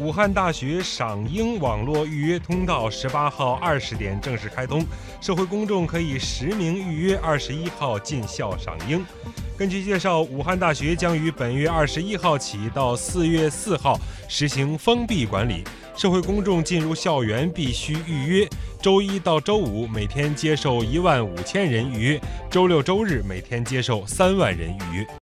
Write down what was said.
武汉大学赏樱网络预约通道十八号二十点正式开通。社会公众可以实名预约二十一号进校赏樱。根据介绍武汉大学将于本月二十一号起到四月四号实行封闭管理。社会公众进入校园必须预约周一到周五每天接受一万五千人预约周六周日每天接受三万人预约。